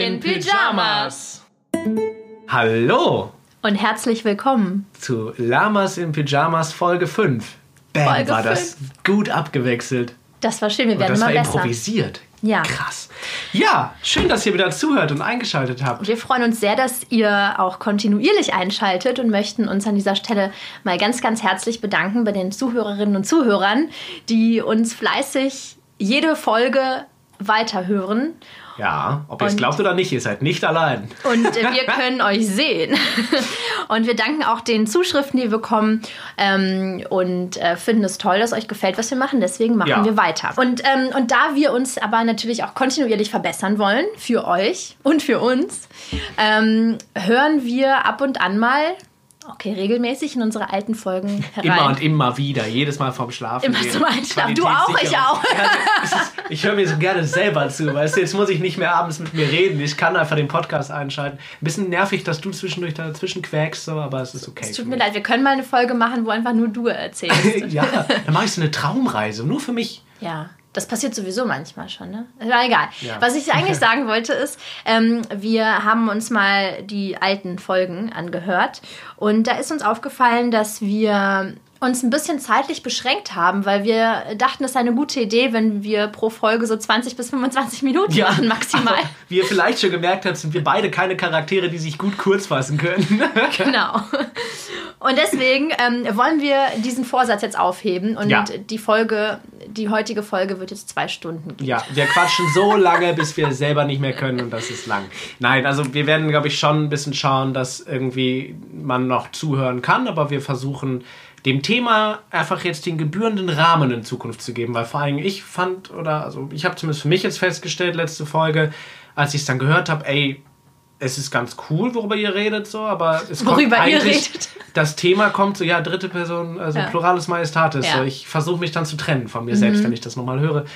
in Pyjamas. Hallo Und herzlich willkommen. zu Lamas in Pyjamas Folge 5. Bam, Folge war das gut abgewechselt. Das war schön, wir Und werden das war besser. improvisiert. Ja. Krass. Ja, schön, dass ihr wieder zuhört und eingeschaltet habt. Wir freuen uns sehr, dass ihr auch kontinuierlich einschaltet und möchten uns an dieser Stelle mal ganz, ganz herzlich bedanken bei den Zuhörerinnen und Zuhörern, die uns fleißig jede Folge weiterhören. Ja, ob ihr es glaubt oder nicht, ihr seid nicht allein. Und äh, wir können euch sehen. Und wir danken auch den Zuschriften, die wir bekommen. Ähm, und äh, finden es toll, dass euch gefällt, was wir machen. Deswegen machen Ja. wir weiter. Und, ähm, und da wir uns aber natürlich auch kontinuierlich verbessern wollen, für euch und für uns, ähm, hören wir ab und an mal, okay, regelmäßig in unsere alten Folgen herein. Immer und immer wieder, jedes Mal vorm Schlafen. Immer gehen. zum Einschlafen. Du auch, ich auch. Ist- ich höre mir so gerne selber zu, weißt du, jetzt muss ich nicht mehr abends mit mir reden. Ich kann einfach den Podcast einschalten. Ein bisschen nervig, dass du zwischendurch dazwischen quäkst, so, aber es ist okay. Es tut mir leid, wir können mal eine Folge machen, wo einfach nur du erzählst. ja, dann mache ich so eine Traumreise, nur für mich. Ja, das passiert sowieso manchmal schon, ne? Aber egal. Ja. Was ich eigentlich sagen wollte ist, ähm, wir haben uns mal die alten Folgen angehört und da ist uns aufgefallen, dass wir uns ein bisschen zeitlich beschränkt haben, weil wir dachten, es sei eine gute Idee, wenn wir pro Folge so 20 bis 25 Minuten machen, maximal. Aber wie ihr vielleicht schon gemerkt habt, sind wir beide keine Charaktere, die sich gut kurz fassen können. Genau. Und deswegen ähm, wollen wir diesen Vorsatz jetzt aufheben und Ja. die Folge, die heutige Folge wird jetzt zwei Stunden gehen. Ja, wir quatschen so lange, bis wir selber nicht mehr können und das ist lang. Nein, also wir werden, glaube ich, schon ein bisschen schauen, dass irgendwie man noch zuhören kann, aber wir versuchen dem Thema einfach jetzt den gebührenden Rahmen in Zukunft zu geben, weil vor allem ich fand, oder also ich habe zumindest für mich jetzt festgestellt, letzte Folge, als ich es dann gehört habe, ey, es ist ganz cool, worüber ihr redet, so, aber es kommt Worüber ihr eigentlich, redet. das Thema kommt so, ja, dritte Person, also Ja. Pluralis Majestatis. Ja. Mhm. So, ich versuche mich dann zu trennen von mir selbst, wenn ich das nochmal höre.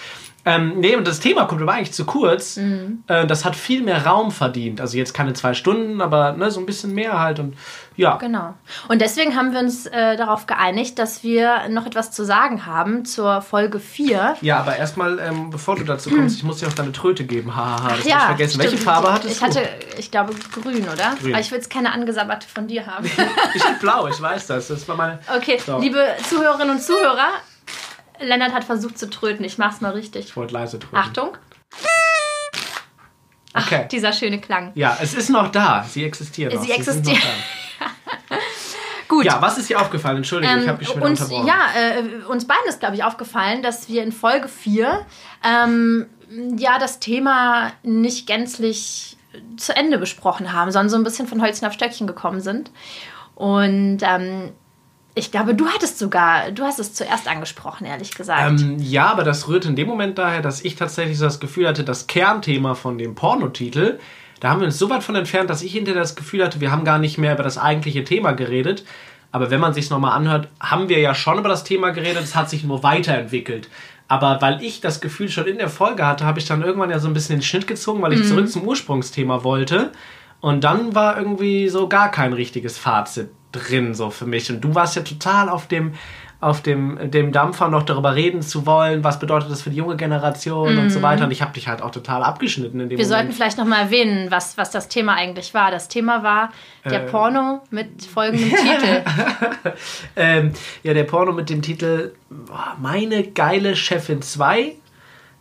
Ähm, nee, und das Thema kommt aber eigentlich zu kurz. Mhm. Äh, das hat viel mehr Raum verdient. Also jetzt keine zwei Stunden, aber ne, so ein bisschen mehr halt. Und ja, Genau. Und deswegen haben wir uns äh, darauf geeinigt, dass wir noch etwas zu sagen haben zur Folge 4. ja, aber erstmal, ähm, bevor du dazu kommst, ich muss dir auch deine Tröte geben. Hahaha, das hab ich vergessen. Welche stimmt. Farbe hattest ich du? hatte, ich glaube, grün, oder? Grün. Aber ich will jetzt keine angesabberte von dir haben. ich hatte blau, ich weiß das. Das war meine. Okay, So. liebe Zuhörerinnen und Zuhörer, Lennart hat versucht zu tröten. Ich mach's mal richtig. Ich wollte leise tröten. Achtung. Okay. Dieser schöne Klang. Ja, es ist noch da. Sie existieren noch. Sie noch da. Gut. Ja, was ist dir aufgefallen? Entschuldige, ich habe mich schon uns, unterbrochen. ja, äh, uns beiden ist, glaube ich, aufgefallen, dass wir in Folge 4 ähm, ja das Thema nicht gänzlich zu Ende besprochen haben, sondern so ein bisschen von Holzchen auf Stöckchen gekommen sind. Und ähm, ich glaube, du hattest sogar, du hast es zuerst angesprochen, ehrlich gesagt. Ähm, ja, aber das rührt in dem Moment daher, dass ich tatsächlich so das Gefühl hatte, das Kernthema von dem Pornotitel, da haben wir uns so weit von entfernt, dass ich hinterher das Gefühl hatte, wir haben gar nicht mehr über das eigentliche Thema geredet. Aber wenn man sich nochmal anhört, haben wir ja schon über das Thema geredet, es hat sich nur weiterentwickelt. Aber weil ich das Gefühl schon in der Folge hatte, habe ich dann irgendwann ja so ein bisschen den Schnitt gezogen, weil ich zurück zum Ursprungsthema wollte. Und dann war irgendwie so gar kein richtiges Fazit drin, so für mich. Und du warst ja total auf dem, auf dem, dem Dampfer noch darüber reden zu wollen, was bedeutet das für die junge Generation und so weiter. Und ich habe dich halt auch total abgeschnitten in dem wir sollten Moment. vielleicht noch mal erwähnen, was, was das Thema eigentlich war. Das Thema war der Äh. Porno mit folgendem Titel. Ähm, ja, der Porno mit dem Titel boah, Meine geile Chefin 2.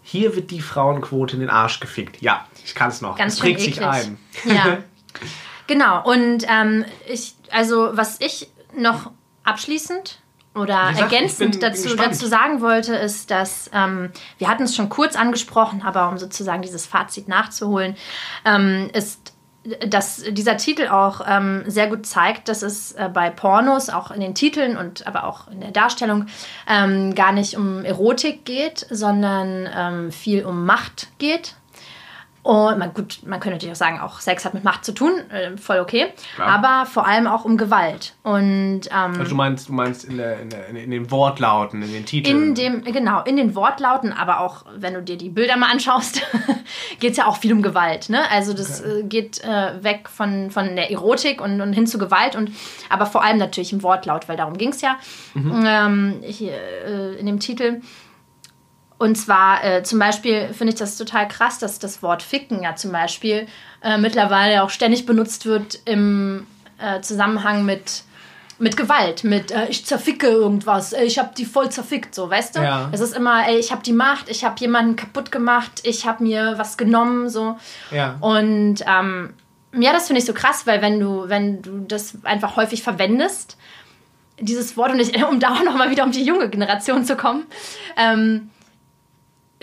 Hier wird die Frauenquote in den Arsch gefickt. Ja, ich kann es noch. Ganz es schön prägt sich ein. Ja. genau. Und ähm, ich, also was ich noch abschließend oder gesagt, ergänzend bin- bin dazu, gespannt. dazu sagen wollte, ist, dass ähm, wir hatten es schon kurz angesprochen, aber um sozusagen dieses Fazit nachzuholen, ähm, ist dass dieser Titel auch ähm, sehr gut zeigt, dass es äh, bei Pornos, auch in den Titeln und aber auch in der Darstellung, ähm, gar nicht um Erotik geht, sondern ähm, viel um Macht geht. Und man, gut, man könnte natürlich auch sagen, auch Sex hat mit Macht zu tun, äh, voll okay. Klar. Aber vor allem auch um Gewalt. Und ähm, Also du meinst, du meinst in, der, in, der, in den Wortlauten, in den Titeln. in dem, genau, in den Wortlauten, aber auch wenn du dir die Bilder mal anschaust, geht es ja auch viel um Gewalt. Ne? Also das äh, geht äh, weg von, von der Erotik und, und hin zu Gewalt und aber vor allem natürlich im Wortlaut, weil darum ging es ja Mhm. ähm, hier, äh, in dem Titel. Und zwar äh, zum Beispiel finde ich das total krass, dass das Wort Ficken ja zum Beispiel äh, mittlerweile auch ständig benutzt wird im äh, Zusammenhang mit mit Gewalt, mit äh, ich zerficke irgendwas, ey, ich habe die voll zerfickt, so, weißt du? Ja. Es ist immer, ey, ich habe die Macht, ich habe jemanden kaputt gemacht, ich habe mir was genommen, so. Ja. Und ähm, ja, das finde ich so krass, weil wenn du, wenn du das einfach häufig verwendest, dieses Wort, und ich, um da auch nochmal wieder um die junge Generation zu kommen, ähm,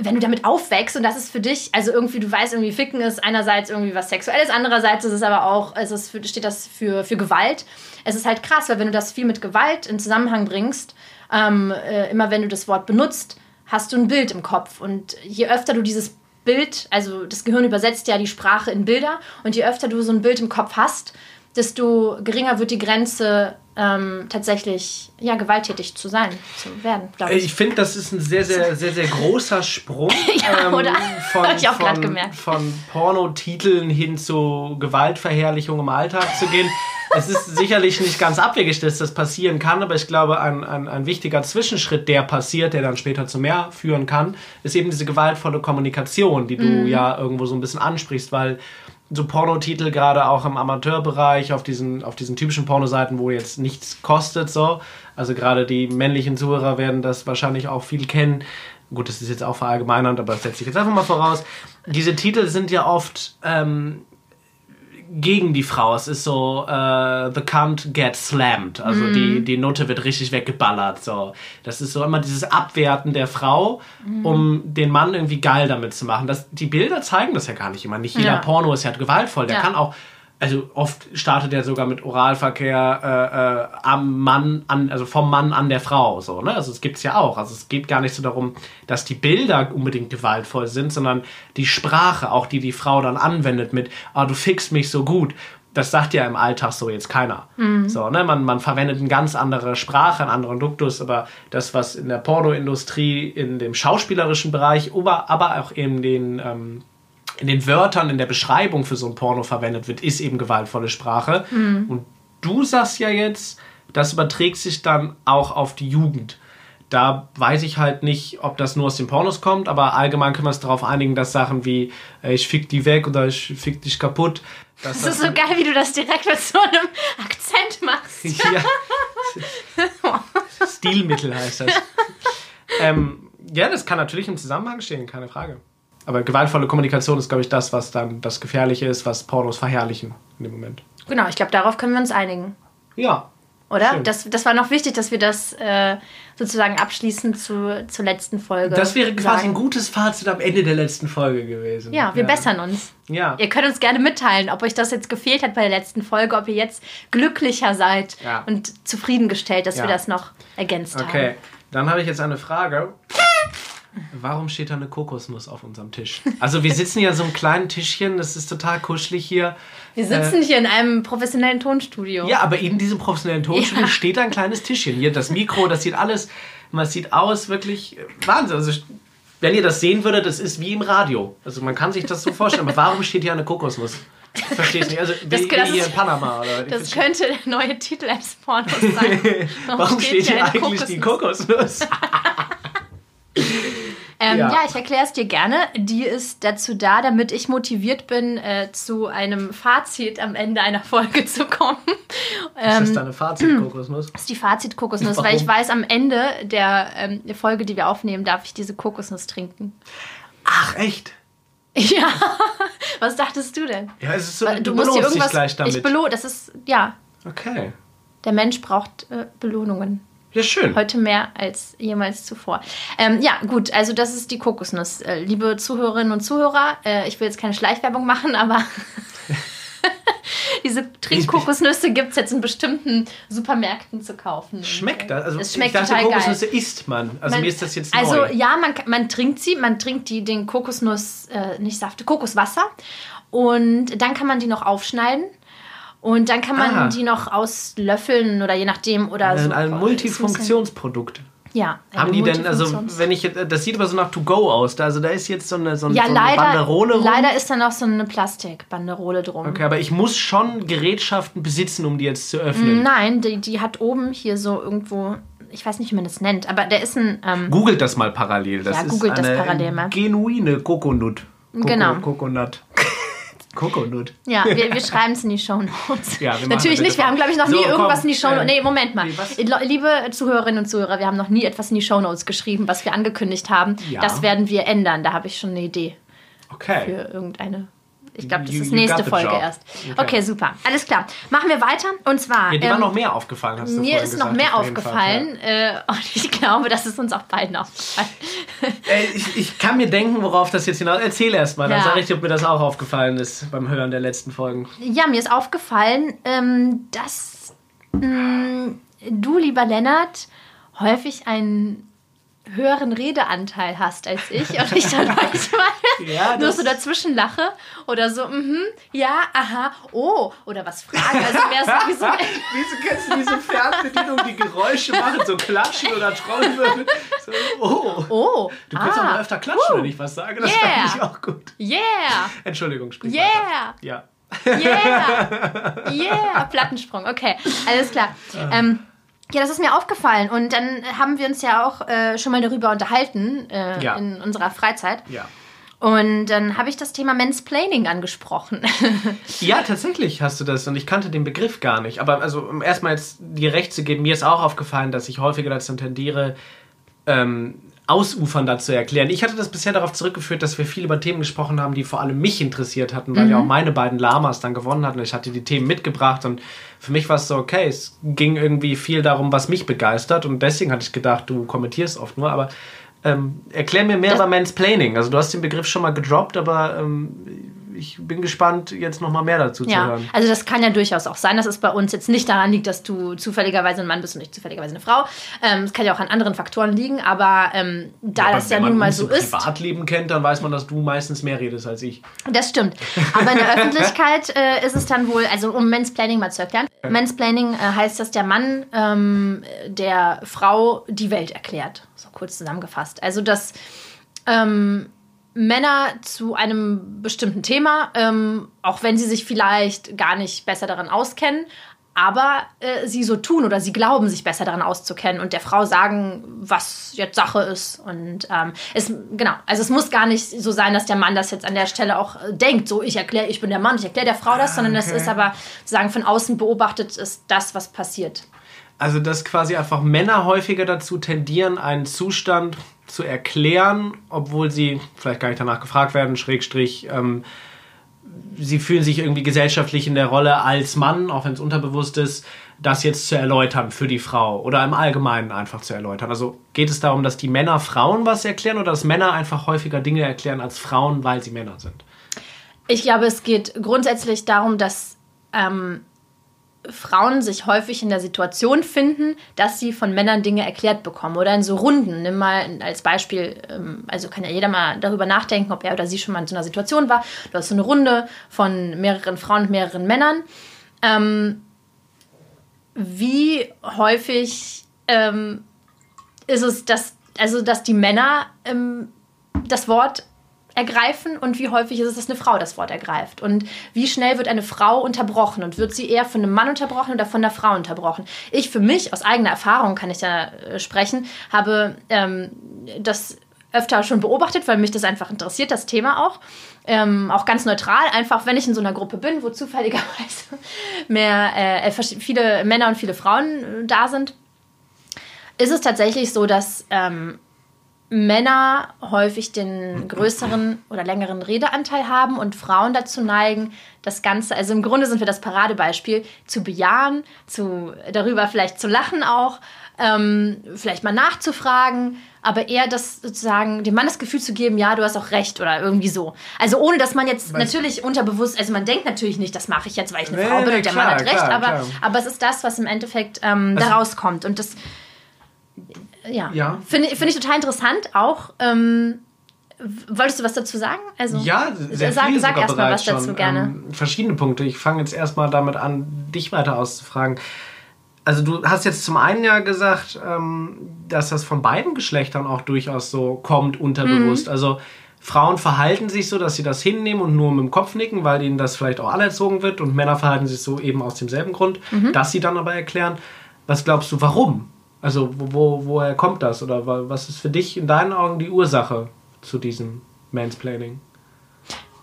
wenn du damit aufwächst und das ist für dich, also irgendwie, du weißt, irgendwie Ficken ist einerseits irgendwie was Sexuelles, andererseits ist es aber auch, es ist für, steht das für, für Gewalt. Es ist halt krass, weil wenn du das viel mit Gewalt in Zusammenhang bringst, ähm, äh, immer wenn du das Wort benutzt, hast du ein Bild im Kopf. Und je öfter du dieses Bild, also das Gehirn übersetzt ja die Sprache in Bilder, und je öfter du so ein Bild im Kopf hast, desto geringer wird die Grenze, ähm, tatsächlich ja, gewalttätig zu sein, zu werden, glaube ich. Ich finde, das ist ein sehr, sehr, sehr, sehr großer Sprung. Ja, ähm, oder? Von, ich auch von, gemerkt. von Pornotiteln hin zu Gewaltverherrlichung im Alltag zu gehen. es ist sicherlich nicht ganz abwegig, dass das passieren kann, aber ich glaube, ein, ein, ein wichtiger Zwischenschritt, der passiert, der dann später zu mehr führen kann, ist eben diese gewaltvolle Kommunikation, die du Mhm. ja irgendwo so ein bisschen ansprichst, weil so Pornotitel gerade auch im Amateurbereich auf diesen, auf diesen typischen Pornoseiten, wo jetzt nichts kostet, so. Also gerade die männlichen Zuhörer werden das wahrscheinlich auch viel kennen. Gut, das ist jetzt auch verallgemeinernd, aber das setze ich jetzt einfach mal voraus. Diese Titel sind ja oft ähm, gegen die Frau. Es ist so, äh, the cunt gets slammed. Also die, die Note wird richtig weggeballert. So. Das ist so immer dieses Abwerten der Frau, um den Mann irgendwie geil damit zu machen. Das, die Bilder zeigen das ja gar nicht immer. Nicht jeder Ja. Porno ist ja gewaltvoll. Der Ja. kann auch, also oft startet er sogar mit Oralverkehr äh, äh, am Mann an, also vom Mann an der Frau. So, ne? Also es gibt's ja auch. Also es geht gar nicht so darum, dass die Bilder unbedingt gewaltvoll sind, sondern die Sprache, auch die die Frau dann anwendet mit, ah, du fickst mich so gut. Das sagt ja im Alltag so jetzt keiner. So, ne? man, man verwendet eine ganz andere Sprache, einen anderen Duktus, aber das, was in der Pornoindustrie, in dem schauspielerischen Bereich, aber, aber auch in den ähm, in den Wörtern, in der Beschreibung für so ein Porno verwendet wird, ist eben gewaltvolle Sprache. Und du sagst ja jetzt, das überträgt sich dann auch auf die Jugend. Da weiß ich halt nicht, ob das nur aus den Pornos kommt, aber allgemein können wir uns darauf einigen, dass Sachen wie äh, ich fick die weg oder ich fick dich kaputt. dass Das ist so geil, wie du das direkt mit so einem Akzent machst. ja. Stilmittel heißt das. ähm, ja, das kann natürlich im Zusammenhang stehen, keine Frage. Aber gewaltvolle Kommunikation ist, glaube ich, das, was dann das Gefährliche ist, was Pornos verherrlichen in dem Moment. Genau, ich glaube, darauf können wir uns einigen. Ja. Oder? Schön. Das, das war noch wichtig, dass wir das äh, sozusagen abschließend zu, zur letzten Folge. Das wäre quasi sagen. ein gutes Fazit am Ende der letzten Folge gewesen. Ja, wir bessern uns. Ja. Ihr könnt uns gerne mitteilen, ob euch das jetzt gefehlt hat bei der letzten Folge, ob ihr jetzt glücklicher seid Ja. und zufriedengestellt, dass Ja. wir das noch ergänzt Okay, haben. dann habe ich jetzt eine Frage. Warum steht da eine Kokosnuss auf unserem Tisch? Also wir sitzen ja so einem kleinen Tischchen, das ist total kuschelig hier. Wir sitzen hier in einem professionellen Tonstudio. Ja, aber in diesem professionellen Tonstudio Ja. steht ein kleines Tischchen. Hier das Mikro, das sieht alles, man sieht aus wirklich äh, Wahnsinn. Also wenn ihr das sehen würdet, das ist wie im Radio. Also man kann sich das so vorstellen. Aber warum steht hier eine Kokosnuss? Ich verstehe es nicht. Also Das- wie, das hier in Panama. Oder? Das könnte der neue Titel eines Pornos sein. warum steht hier eine eigentlich die Kokosnuss? Ähm, Ja. ja. ich erkläre es dir gerne. Die ist dazu da, damit ich motiviert bin, äh, zu einem Fazit am Ende einer Folge zu kommen. Ist Ähm, das deine Fazit-Kokosnuss? Das ist die Fazit-Kokosnuss, weil ich weiß, am Ende der, ähm, Folge, die wir aufnehmen, darf ich diese Kokosnuss trinken. Ach, echt? Ja, was dachtest du denn? Ja, es ist so, Weil du, musst dir belohnst dich irgendwas. gleich damit. Ich belohne, das ist, ja, okay. der Mensch braucht äh, Belohnungen. Ja, schön. Heute mehr als jemals zuvor. Ähm, ja, gut, also das ist die Kokosnuss. Äh, liebe Zuhörerinnen und Zuhörer, äh, ich will jetzt keine Schleichwerbung machen, aber diese Trinkkokosnüsse gibt es jetzt in bestimmten Supermärkten zu kaufen. Schmeckt das? Also es schmeckt ich dachte, total Kokosnüsse geil. isst man. Also Man- mir ist das jetzt Also neu. ja, man, man trinkt sie, man trinkt die, den Kokosnuss, äh, nicht Saft, Kokoswasser. Und dann kann man die noch aufschneiden. Und dann kann man Ah. die noch auslöffeln oder je nachdem oder so. ein, Multifunktionsprodukt. Ja. Haben die denn, also wenn ich, jetzt- das sieht aber so nach To-Go aus, da, also da ist jetzt so eine, so, ja, so eine leider, Banderole rum. leider ist da noch so eine Plastikbanderole drum. Okay, aber ich muss schon Gerätschaften besitzen, um die jetzt zu öffnen. Nein, die, die hat oben hier so irgendwo ich weiß nicht, wie man das nennt, aber der ist ein. Ähm, googelt das mal parallel. Das ja, googelt ist eine das parallel mal. genuine Kokonut. Koko, Genau. Kokonut. Kokonut. Ja, wir, wir schreiben es in die Show Notes. Ja, Natürlich nicht, wir haben, glaube ich, noch So, nie irgendwas komm, in die Show Notes. äh, Nee, Moment mal. nee, Liebe Zuhörerinnen und Zuhörer, wir haben noch nie etwas in die Show Notes geschrieben, was wir angekündigt haben. Ja. Das werden wir ändern. Da habe ich schon eine Idee Okay. für irgendeine. Ich glaube, das You- ist nächste Folge job. erst. Okay. Okay. super. Alles klar. Machen wir weiter. Und zwar. Ja, dir war ähm, noch mehr aufgefallen, hast du mir ist noch mehr aufgefallen äh, und ich glaube, das ist uns auch beiden aufgefallen. ja. Ich, ich kann mir denken, worauf das jetzt hinaus. Erzähl erst mal, dann Ja. sage ich dir, ob mir das auch aufgefallen ist beim Hören der letzten Folgen. Ja, mir ist aufgefallen, ähm, dass mh, du, lieber Lennart, häufig einen höheren Redeanteil hast als ich und ich dann manchmal Ja, nur so dazwischen lache oder so, mhm, ja, aha, oh, oder was frage. Also mehr so wie so Wieso kennst du diese Fernbedienung, die Geräusche machen, so klatschen oder Trommelwirbel? So, oh. oh, Du könntest auch ah, mal öfter klatschen, wenn ich was sage. Das Yeah. fand ich auch gut. yeah, Entschuldigung, sprich Yeah. weiter. Ja. Yeah! Yeah! Plattensprung, okay, alles klar. Ähm, ja, das ist mir aufgefallen und dann haben wir uns ja auch äh, schon mal darüber unterhalten äh, Ja. in unserer Freizeit. Ja. Und dann habe ich das Thema Mansplaining angesprochen. Ja, tatsächlich hast du das und ich kannte den Begriff gar nicht. Aber also, um erstmal jetzt dir recht zu geben, mir ist auch aufgefallen, dass ich häufiger dazu tendiere, ähm, ausufernder zu erklären. Ich hatte das bisher darauf zurückgeführt, dass wir viel über Themen gesprochen haben, die vor allem mich interessiert hatten, weil ja auch meine beiden Lamas dann gewonnen hatten. Ich hatte die Themen mitgebracht und für mich war es so, okay, es ging irgendwie viel darum, was mich begeistert und deswegen hatte ich gedacht, du kommentierst oft nur, aber ähm, erklär mir mehr Das- über Mansplaining. Also du hast den Begriff schon mal gedroppt, aber ähm, ich bin gespannt, jetzt noch mal mehr dazu zu ja, hören. also das kann ja durchaus auch sein, dass es bei uns jetzt nicht daran liegt, dass du zufälligerweise ein Mann bist und nicht zufälligerweise eine Frau. Ähm, Es kann ja auch an anderen Faktoren liegen, aber ähm, da Aber das ja wenn man nun mal so ist. Privatleben kennt, dann weiß man, dass du meistens mehr redest als ich. Das stimmt. Aber in der Öffentlichkeit äh, ist es dann wohl, also um Mansplaining mal zu erklären. Mansplaining äh, heißt, dass der Mann ähm, der Frau die Welt erklärt. So kurz zusammengefasst. Also, dass ähm, Männer zu einem bestimmten Thema, ähm, auch wenn sie sich vielleicht gar nicht besser daran auskennen, aber äh, sie so tun oder sie glauben, sich besser daran auszukennen und der Frau sagen, was jetzt Sache ist. Und ähm, es, genau, also es muss gar nicht so sein, dass der Mann das jetzt an der Stelle auch äh, denkt, so ich erkläre, ich bin der Mann, ich erkläre der Frau das, sondern es okay. ist aber sozusagen von außen beobachtet ist das, was passiert. Also, dass quasi einfach Männer häufiger dazu tendieren, einen Zustand zu erklären, obwohl sie vielleicht gar nicht danach gefragt werden, Schrägstrich, ähm, sie fühlen sich irgendwie gesellschaftlich in der Rolle als Mann, auch wenn es unterbewusst ist, das jetzt zu erläutern für die Frau oder im Allgemeinen einfach zu erläutern. Also geht es darum, dass die Männer Frauen was erklären oder dass Männer einfach häufiger Dinge erklären als Frauen, weil sie Männer sind? Ich glaube, es geht grundsätzlich darum, dass ähm, Frauen sich häufig in der Situation finden, dass sie von Männern Dinge erklärt bekommen oder in so Runden. Nimm mal als Beispiel, ähm, also kann ja jeder mal darüber nachdenken, ob er oder sie schon mal in so einer Situation war. Du hast so eine Runde von mehreren Frauen und mehreren Männern. Ähm, wie häufig ähm, ist es, dass, also, dass die Männer ähm, das Wort ergreifen und wie häufig ist es, dass eine Frau das Wort ergreift? Und wie schnell wird eine Frau unterbrochen und wird sie eher von einem Mann unterbrochen oder von der Frau unterbrochen? Ich für mich, aus eigener Erfahrung kann ich da äh, sprechen, habe ähm, das öfter schon beobachtet, weil mich das einfach interessiert, das Thema auch. Ähm, auch ganz neutral, einfach wenn ich in so einer Gruppe bin, wo zufälligerweise mehr äh, vers- viele Männer und viele Frauen äh, da sind, ist es tatsächlich so, dass ähm, Männer häufig den größeren oder längeren Redeanteil haben und Frauen dazu neigen, das Ganze, also im Grunde sind wir das Paradebeispiel, zu bejahen, zu, darüber vielleicht zu lachen auch, ähm, vielleicht mal nachzufragen, aber eher das sozusagen, dem Mann das Gefühl zu geben, ja, du hast auch recht oder irgendwie so. Also ohne, dass man jetzt Weißt- natürlich unterbewusst, also man denkt natürlich nicht, das mache ich jetzt, weil ich eine Nee, Frau bin nee, und der klar, Mann hat recht, klar, aber, klar. aber es ist das, was im Endeffekt ähm, da Also- rauskommt und das ja, Ja. finde finde ich total interessant auch. Ähm, wolltest du was dazu sagen? Also, Ja, sehr sag, viel sag erstmal was dazu schon. gerne. Ähm, verschiedene Punkte. Ich fange jetzt erstmal damit an, dich weiter auszufragen. Also du hast jetzt zum einen ja gesagt, ähm, dass das von beiden Geschlechtern auch durchaus so kommt, unterbewusst. Mhm. Also Frauen verhalten sich so, dass sie das hinnehmen und nur mit dem Kopf nicken, weil ihnen das vielleicht auch anerzogen wird. Und Männer verhalten sich so eben aus demselben Grund, Mhm. dass sie dann aber erklären. Was glaubst du, warum? Also wo, wo, woher kommt das? Oder was ist für dich in deinen Augen die Ursache zu diesem Mansplaining?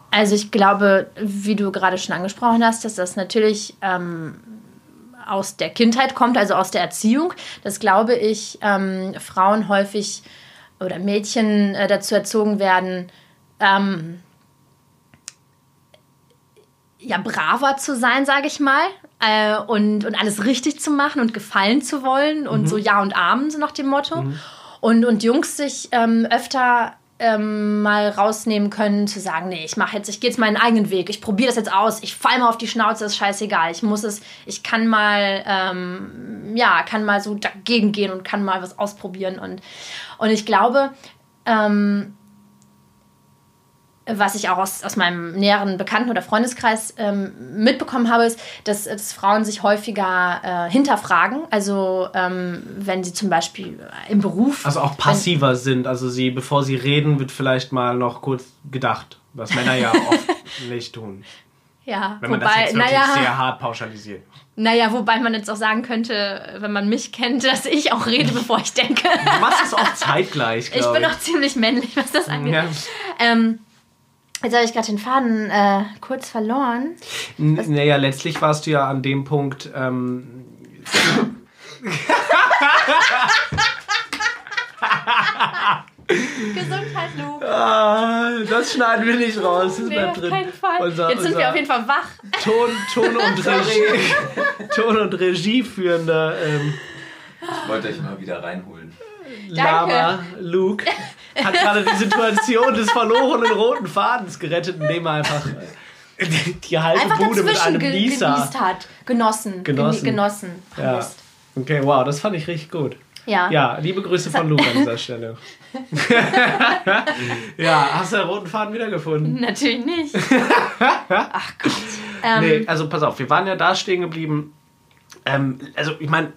Also ich glaube, wie du gerade schon angesprochen hast, dass das natürlich ähm, aus der Kindheit kommt, also aus der Erziehung. Das glaube ich, ähm, Frauen häufig oder Mädchen äh, dazu erzogen werden, ähm, ja, braver zu sein, sage ich mal, äh, und, und alles richtig zu machen und gefallen zu wollen und mhm. so Ja und Amen, so nach dem Motto. Mhm. Und, und Jungs sich ähm, öfter ähm, mal rausnehmen können, zu sagen, nee, ich mache jetzt, ich gehe jetzt meinen eigenen Weg, ich probiere das jetzt aus, ich fall mal auf die Schnauze, ist scheißegal, ich muss es, ich kann mal, ähm, ja, kann mal so dagegen gehen und kann mal was ausprobieren und, und ich glaube, ähm, was ich auch aus, aus meinem näheren Bekannten- oder Freundeskreis ähm, mitbekommen habe, ist, dass, dass Frauen sich häufiger äh, hinterfragen. Also ähm, wenn sie zum Beispiel im Beruf. Also auch passiver sind. Also sie, bevor sie reden, wird vielleicht mal noch kurz gedacht, was Männer ja oft nicht tun. Ja, wenn man wobei, das jetzt wirklich naja, sehr hart pauschalisiert. Naja, wobei man jetzt auch sagen könnte, wenn man mich kennt, dass ich auch rede, bevor ich denke. Du machst es auch zeitgleich, Ich bin auch ziemlich männlich, was das angeht. Ja. Ähm, Jetzt habe ich gerade den Faden äh, kurz verloren. N naja, letztlich warst du ja an dem Punkt. Ähm Gesundheit, Luke. Ah, das schneiden wir nicht raus. Das nee, bleibt drin. Auf keinen Fall. Unser, Jetzt sind wir auf jeden Fall wach. Ton, Ton und Regie, Ton und Regie führender. Ähm, ich wollte euch mal wieder reinholen. Lama, Luke hat gerade die Situation des verlorenen roten Fadens gerettet, indem er einfach die halbe einfach Bude mit einem ge Nieser hat. Genossen. Genossen. Genossen. Ja. Okay, wow, das fand ich richtig gut. Ja. Ja, liebe Grüße von Luke an dieser Stelle. ja, hast du den roten Faden wiedergefunden? Natürlich nicht. Ach Gott. Ähm, nee, also pass auf, wir waren ja da stehen geblieben. Ähm, also ich meine,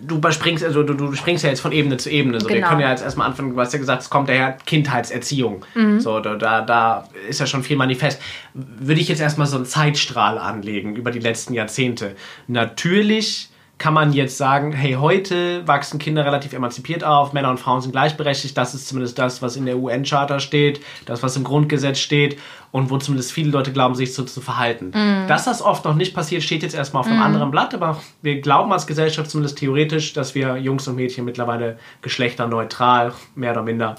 du überspringst, also du, du springst ja jetzt von Ebene zu Ebene. So, genau. Wir können ja jetzt erstmal anfangen, du hast ja gesagt, es kommt daher Kindheitserziehung. Mhm. So, da, da ist ja schon viel manifest. Würde ich jetzt erstmal so einen Zeitstrahl anlegen über die letzten Jahrzehnte. Natürlich kann man jetzt sagen, hey, heute wachsen Kinder relativ emanzipiert auf, Männer und Frauen sind gleichberechtigt, das ist zumindest das, was in der UN-Charta steht, das, was im Grundgesetz steht und wo zumindest viele Leute glauben, sich so zu verhalten. Mm. Dass das oft noch nicht passiert, steht jetzt erstmal auf einem mm. anderen Blatt, aber wir glauben als Gesellschaft zumindest theoretisch, dass wir Jungs und Mädchen mittlerweile geschlechterneutral, mehr oder minder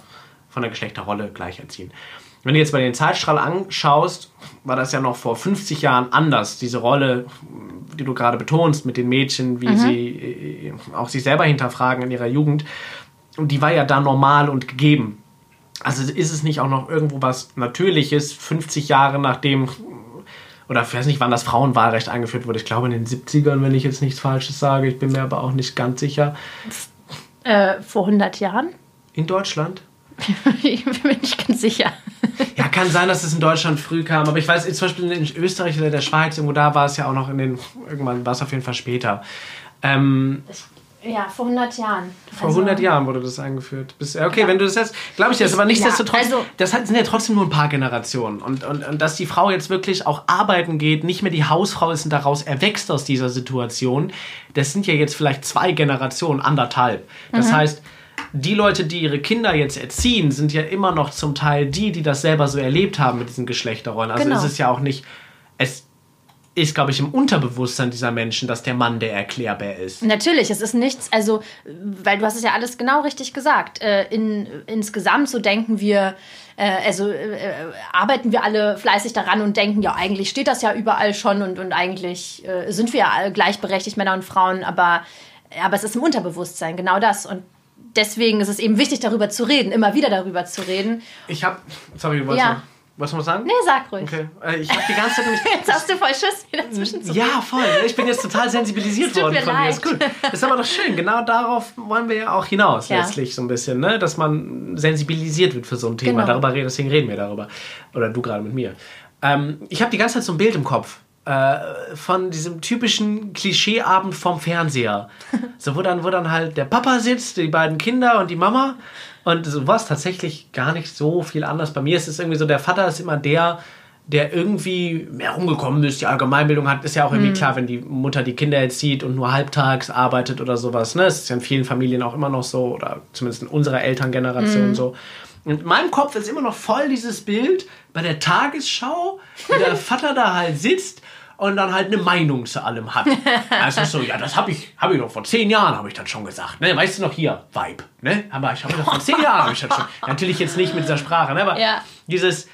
von der Geschlechterrolle gleich erziehen. Wenn du jetzt mal den Zeitstrahl anschaust, war das ja noch vor 50 Jahren anders, diese Rolle die du gerade betonst, mit den Mädchen, wie mhm. sie äh, auch sich selber hinterfragen in ihrer Jugend, die war ja da normal und gegeben. Also ist es nicht auch noch irgendwo was Natürliches, 50 Jahre nachdem, oder ich weiß nicht, wann das Frauenwahlrecht eingeführt wurde, ich glaube in den 70ern, wenn ich jetzt nichts Falsches sage, ich bin mir aber auch nicht ganz sicher. Äh, vor 100 Jahren? In Deutschland? ich bin mir nicht ganz sicher. Ja, kann sein, dass es in Deutschland früh kam, aber ich weiß, zum Beispiel in Österreich oder der Schweiz, irgendwo da war es ja auch noch in den, irgendwann war es auf jeden Fall später. Ähm, ja, vor 100 Jahren. Vor also, 100 Jahren wurde das eingeführt. Bis, okay, ja. wenn du das jetzt, glaube ich das, aber nichtsdestotrotz, ja, also, das sind ja trotzdem nur ein paar Generationen. Und, und, und dass die Frau jetzt wirklich auch arbeiten geht, nicht mehr die Hausfrau ist und daraus erwächst aus dieser Situation, das sind ja jetzt vielleicht zwei Generationen, anderthalb. Das mhm. heißt, die Leute, die ihre Kinder jetzt erziehen, sind ja immer noch zum Teil die, die das selber so erlebt haben mit diesen Geschlechterrollen. Also genau. ist es ja auch nicht, es ist, glaube ich, im Unterbewusstsein dieser Menschen, dass der Mann der erklärbar ist. Natürlich, es ist nichts, also, weil du hast es ja alles genau richtig gesagt. Äh, in, insgesamt so denken wir, äh, also äh, arbeiten wir alle fleißig daran und denken, ja, eigentlich steht das ja überall schon und, und eigentlich äh, sind wir ja gleichberechtigt, Männer und Frauen, aber, aber es ist im Unterbewusstsein, genau das. Und deswegen ist es eben wichtig, darüber zu reden, immer wieder darüber zu reden. Ich habe, sorry, was ja. Was muss sagen? Nee, sag ruhig. Okay. Äh, ich habe die ganze Zeit nämlich. Jetzt hast du voll Schiss, wieder zwischen zu Ja, voll. Ich bin jetzt total sensibilisiert worden von leid. dir. Ist gut. Ist aber doch schön. Genau darauf wollen wir ja auch hinaus, ja. letztlich so ein bisschen, ne? Dass man sensibilisiert wird für so ein Thema. Genau. Darüber reden, deswegen reden wir darüber. Oder du gerade mit mir. Ähm, ich habe die ganze Zeit so ein Bild im Kopf äh, von diesem typischen Klischeeabend vom Fernseher. So, wo dann, wo dann halt der Papa sitzt, die beiden Kinder und die Mama. Und so war es tatsächlich gar nicht so viel anders. Bei mir ist es irgendwie so, der Vater ist immer der, der irgendwie mehr rumgekommen ist, die Allgemeinbildung hat, ist ja auch irgendwie Mhm. klar, wenn die Mutter die Kinder erzieht und nur halbtags arbeitet oder sowas. Ne? Das ist ja in vielen Familien auch immer noch so, oder zumindest in unserer Elterngeneration Mhm. so. Und in meinem Kopf ist immer noch voll dieses Bild bei der Tagesschau, wie der Vater da halt sitzt und dann halt eine Meinung zu allem hat. Also so, ja, das habe ich, hab ich doch vor zehn Jahren, habe ich das schon gesagt. Ne? Weißt du noch hier, Vibe, ne? Aber ich habe doch vor zehn Jahren, habe ich das schon. Natürlich jetzt nicht mit dieser Sprache, ne? aber Ja. dieses,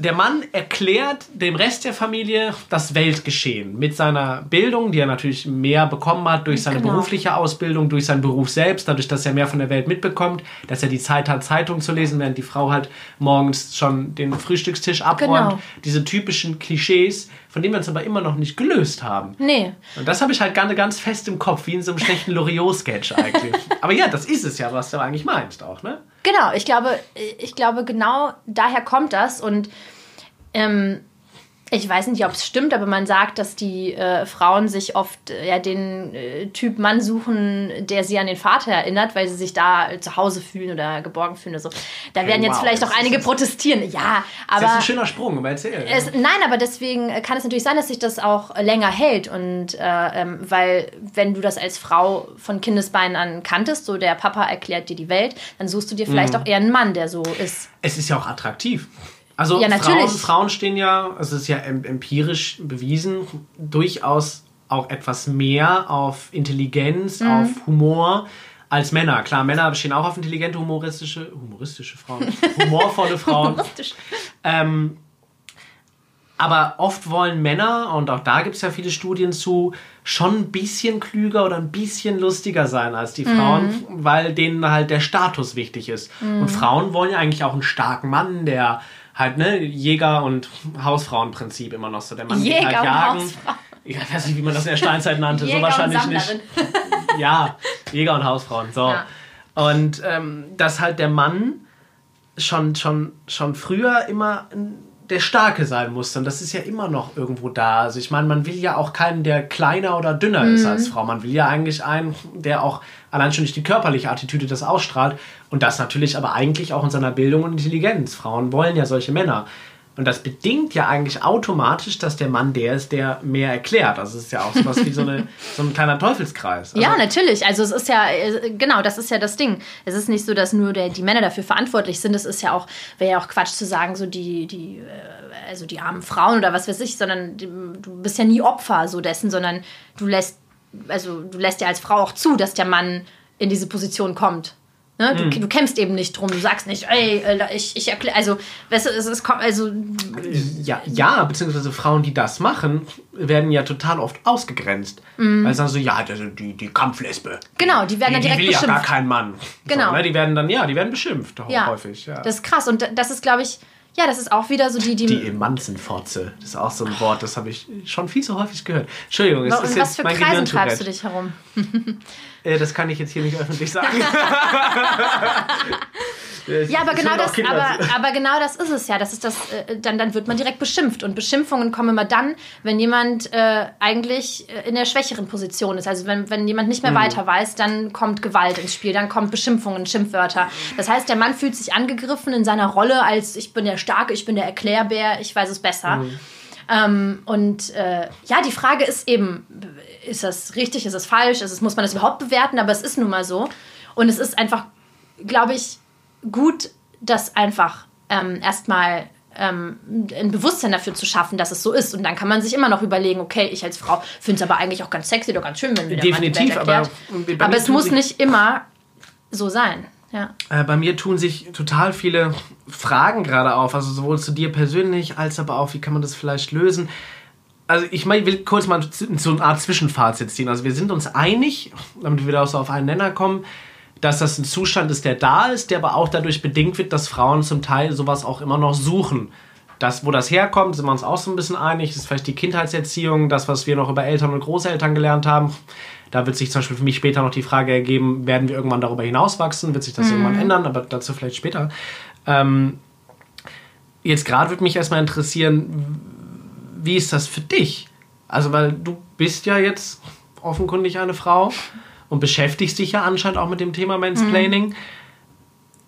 der Mann erklärt dem Rest der Familie das Weltgeschehen mit seiner Bildung, die er natürlich mehr bekommen hat durch seine Genau. berufliche Ausbildung, durch seinen Beruf selbst, dadurch, dass er mehr von der Welt mitbekommt, dass er die Zeit hat, Zeitung zu lesen, während die Frau halt morgens schon den Frühstückstisch abräumt. Genau. Diese typischen Klischees, von denen wir uns aber immer noch nicht gelöst haben. Nee. Und das habe ich halt ganz, ganz fest im Kopf, wie in so einem schlechten Loriot-Sketch eigentlich. aber ja, das ist es ja, was du eigentlich meinst auch, ne? Genau, ich glaube, ich glaube, genau daher kommt das. Und ähm, ich weiß nicht, ob es stimmt, aber man sagt, dass die äh, Frauen sich oft äh, ja, den äh, Typ Mann suchen, der sie an den Vater erinnert, weil sie sich da äh, zu Hause fühlen oder geborgen fühlen oder so. Da werden jetzt wow, vielleicht auch einige protestieren. Ja, Das ist aber. ein schöner Sprung, aber erzähl. Es, nein, aber deswegen kann es natürlich sein, dass sich das auch länger hält. Und äh, ähm, weil, wenn du das als Frau von Kindesbeinen an kanntest, so der Papa erklärt dir die Welt, dann suchst du dir vielleicht Mhm. auch eher einen Mann, der so ist. Es ist ja auch attraktiv. Also Ja. Frauen, Frauen stehen ja, es ist ja em- empirisch bewiesen, durchaus auch etwas mehr auf Intelligenz, Mhm. auf Humor als Männer. Klar, Männer stehen auch auf intelligente, humoristische, humoristische Frauen, humorvolle Frauen. Ähm, aber oft wollen Männer, und auch da gibt es ja viele Studien zu, schon ein bisschen klüger oder ein bisschen lustiger sein als die Frauen, weil denen halt der Status wichtig ist. Und Frauen wollen ja eigentlich auch einen starken Mann, der halt, ne, Jäger- und Hausfrauenprinzip immer noch so. Der Mann geht Jäger halt und jagen. Hausfrau. Ich weiß nicht, wie man das in der Steinzeit nannte. so Jäger und wahrscheinlich nicht ja, Jäger und Hausfrauen. So. Ja. Und ähm, dass halt der Mann schon, schon, schon früher immer ein- der Starke sein musste. Und das ist ja immer noch irgendwo da. Also ich meine, man will ja auch keinen, der kleiner oder dünner ist als Frau. Man will ja eigentlich einen, der auch allein schon durch die körperliche Attitüde das ausstrahlt. Und das natürlich aber eigentlich auch in seiner Bildung und Intelligenz. Frauen wollen ja solche Männer. Und das bedingt ja eigentlich automatisch, dass der Mann der ist, der mehr erklärt. Also es ist ja auch sowas wie so, eine, so ein kleiner Teufelskreis. Also, Ja, natürlich. Also es ist ja, äh, genau, das ist ja das Ding. Es ist nicht so, dass nur der, die Männer dafür verantwortlich sind. Es ist ja auch, wäre ja auch Quatsch zu sagen, so die, die, äh, also die armen Frauen oder was weiß ich, sondern du bist ja nie Opfer so dessen, sondern du lässt, also du lässt ja als Frau auch zu, dass der Mann in diese Position kommt. Ne? Du, du kämpfst eben nicht drum, du sagst nicht, ey, ich, ich erkläre, also, weißt du, es ist, also, Ja, ja, beziehungsweise Frauen, die das machen, werden ja total oft ausgegrenzt. Weil sie sagen so, ja, das ist die, die Kampflesbe. Genau, die werden die, dann direkt die will ja gar beschimpft. kein Mann. Genau. So, ne? Die werden dann, ja, die werden beschimpft ja, häufig. Ja. das ist krass. Und das ist, glaube ich, ja, das ist auch wieder so die, die, die Emanzenfotze, das ist auch so ein Wort, das habe ich schon viel zu häufig gehört. Entschuldigung, es Und ist was jetzt für mein Kreisen treibst du dich herum? Äh, das kann ich jetzt hier nicht öffentlich sagen. Ja, aber genau das, aber, aber genau das ist es ja. Das ist das, äh, dann, dann wird man direkt beschimpft. Und Beschimpfungen kommen immer dann, wenn jemand äh, eigentlich äh, in der schwächeren Position ist. Also wenn, wenn jemand nicht mehr weiter weiß, dann kommt Gewalt ins Spiel, dann kommt Beschimpfungen, Schimpfwörter. Das heißt, der Mann fühlt sich angegriffen in seiner Rolle als ich bin der Starke, ich bin der Erklärbär, ich weiß es besser. Ähm, und äh, ja, die Frage ist eben, ist das richtig, ist das falsch, ist es, muss man das überhaupt bewerten? Aber es ist nun mal so. Und es ist einfach, glaube ich, gut, das einfach ähm, erstmal ähm, ein Bewusstsein dafür zu schaffen, dass es so ist. Und dann kann man sich immer noch überlegen, okay, ich als Frau finde es aber eigentlich auch ganz sexy oder ganz schön, wenn die Definitiv, aber aber es muss nicht immer so sein. Ja. Äh, bei mir tun sich total viele Fragen gerade auf, also sowohl zu dir persönlich als aber auch, wie kann man das vielleicht lösen. Also ich meine, ich will kurz mal so eine Art Zwischenfazit ziehen. Also wir sind uns einig, damit wir wieder so auf einen Nenner kommen, dass das ein Zustand ist, der da ist, der aber auch dadurch bedingt wird, dass Frauen zum Teil sowas auch immer noch suchen. Das, wo das herkommt, sind wir uns auch so ein bisschen einig. Das ist vielleicht die Kindheitserziehung, das, was wir noch über Eltern und Großeltern gelernt haben. Da wird sich zum Beispiel für mich später noch die Frage ergeben, werden wir irgendwann darüber hinauswachsen? Wird sich das irgendwann ändern? Aber dazu vielleicht später. Ähm, jetzt gerade würde mich erstmal interessieren, wie ist das für dich? Also, weil du bist ja jetzt offenkundig eine Frau und beschäftigst dich ja anscheinend auch mit dem Thema Mansplaining.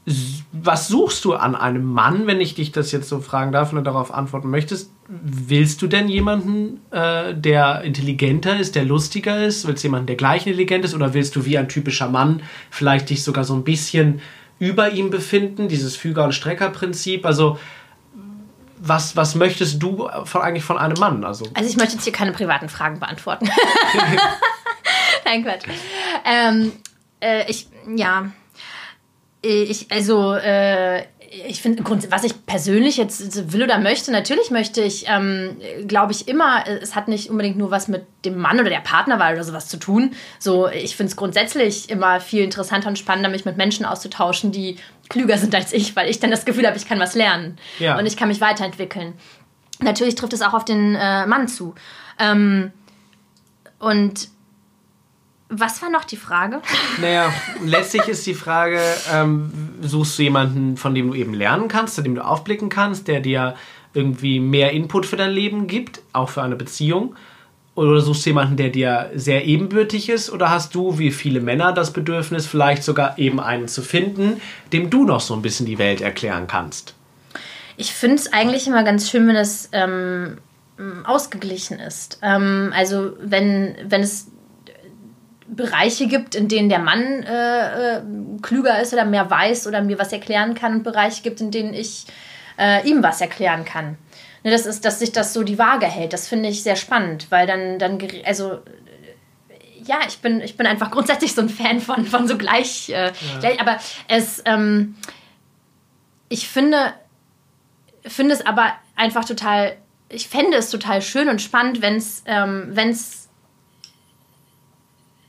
S- Was suchst du an einem Mann, wenn ich dich das jetzt so fragen darf und du darauf antworten möchtest? willst du denn jemanden, äh, der intelligenter ist, der lustiger ist? Willst du jemanden, der gleich intelligent ist? Oder willst du wie ein typischer Mann vielleicht dich sogar so ein bisschen über ihm befinden? Dieses Füger- und Streckerprinzip? Also, was, was möchtest du von, eigentlich von einem Mann? Also, Also ich möchte jetzt hier keine privaten Fragen beantworten. Nein, Quatsch. Ähm, äh, ich, ja, ich, also, äh, ich finde, was ich persönlich jetzt will oder möchte, natürlich möchte ich, ähm, glaube ich, immer, es hat nicht unbedingt nur was mit dem Mann oder der Partnerwahl oder sowas zu tun. So, ich finde es grundsätzlich immer viel interessanter und spannender, mich mit Menschen auszutauschen, die klüger sind als ich, weil ich dann das Gefühl habe, ich kann was lernen Ja. und ich kann mich weiterentwickeln. Natürlich trifft es auch auf den äh, Mann zu. Ähm, und was war noch die Frage? Naja, letztlich ist die Frage, ähm, suchst du jemanden, von dem du eben lernen kannst, zu dem du aufblicken kannst, der dir irgendwie mehr Input für dein Leben gibt, auch für eine Beziehung? Oder suchst du jemanden, der dir sehr ebenbürtig ist? Oder hast du, wie viele Männer, das Bedürfnis, vielleicht sogar eben einen zu finden, dem du noch so ein bisschen die Welt erklären kannst? Ich finde es eigentlich immer ganz schön, wenn es ähm, ausgeglichen ist. Ähm, also wenn, wenn es Bereiche gibt, in denen der Mann äh, äh, klüger ist oder mehr weiß oder mir was erklären kann und Bereiche gibt, in denen ich äh, ihm was erklären kann. Ne, das ist, dass sich das so die Waage hält. Das finde ich sehr spannend, weil dann, dann also ja, ich bin, ich bin einfach grundsätzlich so ein Fan von, von so gleich, äh, gleich aber es, ähm, ich finde, finde es aber einfach total, ich fände es total schön und spannend, wenn es, ähm, wenn es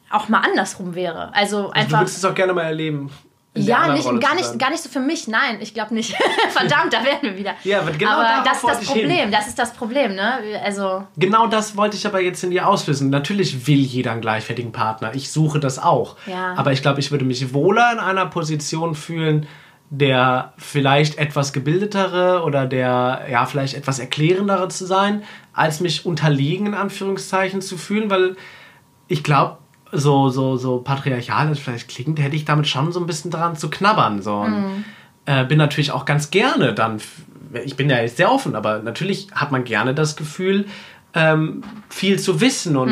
auch mal andersrum wäre. Also Du einfach. würdest es auch gerne mal erleben. Ja, nicht, gar, nicht, gar nicht so für mich, nein, ich glaube nicht. Verdammt, da wären wir wieder. Ja, aber genau aber das ist das ich hin. Problem, das ist das Problem, ne? Also, Genau das wollte ich aber jetzt in dir auslösen. Natürlich will jeder einen gleichwertigen Partner. Ich suche das auch. Ja. Aber ich glaube, ich würde mich wohler in einer Position fühlen, der vielleicht etwas gebildetere oder der ja vielleicht etwas erklärendere zu sein, als mich unterlegen in Anführungszeichen zu fühlen, weil ich glaube, so, so, so patriarchal es vielleicht klingt, hätte ich damit schon so ein bisschen dran zu knabbern. So. Und, äh, bin natürlich auch ganz gerne dann, ich bin ja jetzt sehr offen, aber natürlich hat man gerne das Gefühl, ähm, viel zu wissen. Und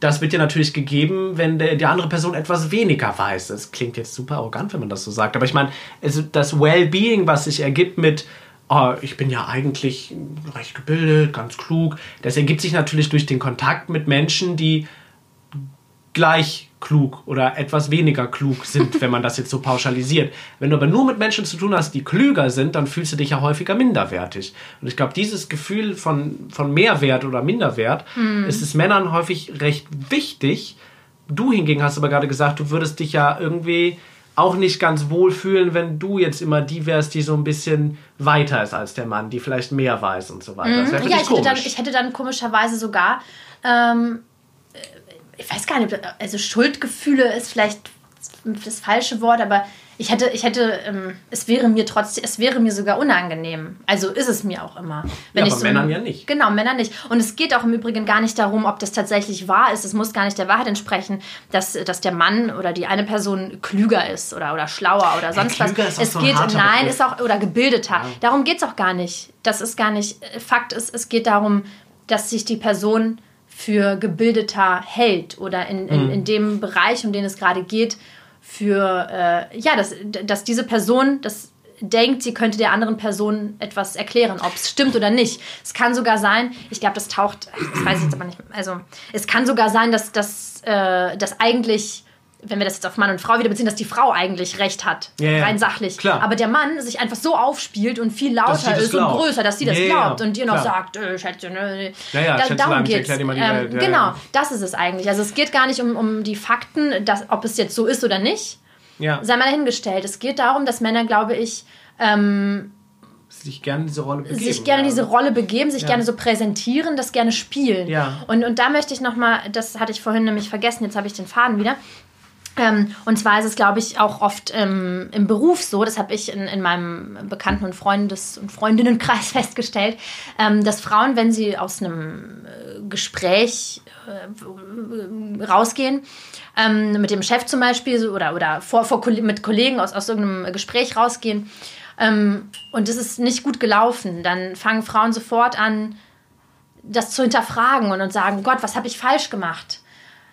das wird dir natürlich gegeben, wenn der, die andere Person etwas weniger weiß. Das klingt jetzt super arrogant, wenn man das so sagt. Aber ich meine, also das Well-Being, was sich ergibt mit, oh, ich bin ja eigentlich recht gebildet, ganz klug, das ergibt sich natürlich durch den Kontakt mit Menschen, die gleich klug oder etwas weniger klug sind, wenn man das jetzt so pauschalisiert. Wenn du aber nur mit Menschen zu tun hast, die klüger sind, dann fühlst du dich ja häufiger minderwertig. Und ich glaube, dieses Gefühl von, von Mehrwert oder Minderwert ist es Männern häufig recht wichtig. Du hingegen hast aber gerade gesagt, du würdest dich ja irgendwie auch nicht ganz wohl fühlen, wenn du jetzt immer die wärst, die so ein bisschen weiter ist als der Mann, die vielleicht mehr weiß und so weiter. Das Mhm. ja, ich hätte, dann, ich hätte dann komischerweise sogar, ähm, äh, ich weiß gar nicht, also Schuldgefühle ist vielleicht das falsche Wort, aber ich hätte, ich hätte, ähm, es wäre mir trotzdem, es wäre mir sogar unangenehm. Also ist es mir auch immer. Wenn Ja, ich aber Männern ja nicht. Genau, Männern nicht. Und es geht auch im Übrigen gar nicht darum, ob das tatsächlich wahr ist. Es muss gar nicht der Wahrheit entsprechen, dass, dass der Mann oder die eine Person klüger ist oder, oder schlauer oder sonst was. klüger ist auch es so ein geht, nein, Begriff. ist auch, oder gebildeter. Darum geht es auch gar nicht. Das ist gar nicht, Fakt ist, es geht darum, dass sich die Person für gebildeter hält oder in, Mhm. in, in dem Bereich, um den es gerade geht, für, äh, ja, dass, dass diese Person das denkt, sie könnte der anderen Person etwas erklären, ob es stimmt oder nicht. Es kann sogar sein, ich glaube, das taucht, das weiß ich jetzt aber nicht, also es kann sogar sein, dass, dass, äh, dass eigentlich, wenn wir das jetzt auf Mann und Frau wieder beziehen, dass die Frau eigentlich recht hat, Ja, ja, rein sachlich. klar. Aber der Mann sich einfach so aufspielt und viel lauter ist und glaubt. größer, dass sie das Ja, glaubt und dir noch sagt, äh, Schätze, ne, Ja, ja, da, Schätzelein, darum geht's. Ähm, Welt, genau, das ist es eigentlich. Also es geht gar nicht um, um die Fakten, dass, ob es jetzt so ist oder nicht, ja, sei mal dahingestellt. Es geht darum, dass Männer, glaube ich, ähm, sich gerne diese Rolle begeben. sich gerne ja. diese Rolle begeben, sich Ja. gerne so präsentieren, das gerne spielen. Ja. Und, und da möchte ich nochmal, das hatte ich vorhin nämlich vergessen, jetzt habe ich den Faden wieder. Ähm, und zwar ist es, glaube ich, auch oft ähm, im Beruf so, das habe ich in, in meinem Bekannten- und Freundes- und Freundinnenkreis festgestellt, ähm, dass Frauen, wenn sie aus einem äh, Gespräch äh, rausgehen, ähm, mit dem Chef zum Beispiel oder, oder vor, vor, mit Kollegen aus, aus irgendeinem Gespräch rausgehen ähm, und es ist nicht gut gelaufen, dann fangen Frauen sofort an, das zu hinterfragen und, und sagen, Gott, was habe ich falsch gemacht?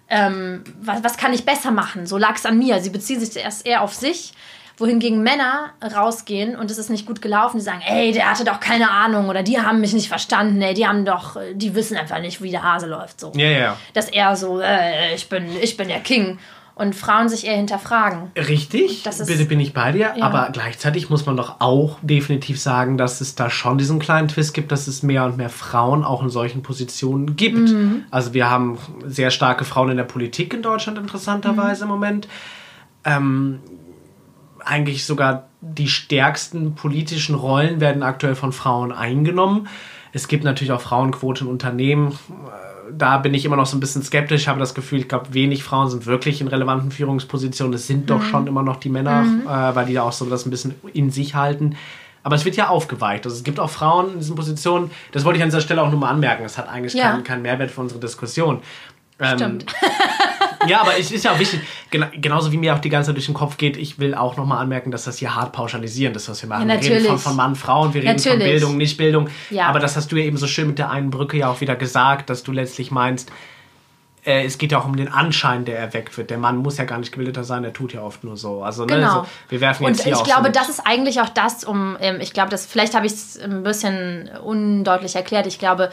Ähm, was, was kann ich besser machen? So lag es an mir. Sie beziehen sich erst eher auf sich wohingegen Männer rausgehen und es ist nicht gut gelaufen, die sagen, ey, der hatte doch keine Ahnung oder die haben mich nicht verstanden, ey, die haben doch, die wissen einfach nicht, wie der Hase läuft. So. Ja, ja. Dass er so, äh, ich bin, ich bin der King. Und Frauen sich eher hinterfragen. Richtig, Das ist- bitte bin ich bei dir. Ja. Aber gleichzeitig muss man doch auch definitiv sagen, dass es da schon diesen kleinen Twist gibt, dass es mehr und mehr Frauen auch in solchen Positionen gibt. Mhm. Also wir haben sehr starke Frauen in der Politik in Deutschland interessanterweise im Moment. Ähm, eigentlich sogar die stärksten politischen Rollen werden aktuell von Frauen eingenommen. Es gibt natürlich auch Frauenquote in Unternehmen. Da bin ich immer noch so ein bisschen skeptisch. Ich habe das Gefühl, ich glaube, wenig Frauen sind wirklich in relevanten Führungspositionen. Es sind doch schon immer noch die Männer, äh, weil die da auch so das ein bisschen in sich halten. Aber es wird ja aufgeweicht. Also es gibt auch Frauen in diesen Positionen. Das wollte ich an dieser Stelle auch nur mal anmerken. Das hat eigentlich Ja. keinen, keinen Mehrwert für unsere Diskussion. Ähm, Stimmt. ja, aber es ist ja auch wichtig, gena genauso wie mir auch die ganze Zeit durch den Kopf geht, ich will auch nochmal anmerken, dass das hier hart pauschalisierend ist, was wir machen. Ja, wir reden von, von Mann, Frauen, wir reden von Natürlich. Bildung, nicht Bildung. Ja. Aber das hast du ja eben so schön mit der einen Brücke ja auch wieder gesagt, dass du letztlich meinst, äh, es geht ja auch um den Anschein, der erweckt wird. Der Mann muss ja gar nicht gebildeter sein, der tut ja oft nur so. Also, ne, Genau. also wir werfen jetzt Und hier ich auch glaube, so das ist eigentlich auch das, um, ähm, ich glaube, das, vielleicht habe ich es ein bisschen undeutlich erklärt. Ich glaube,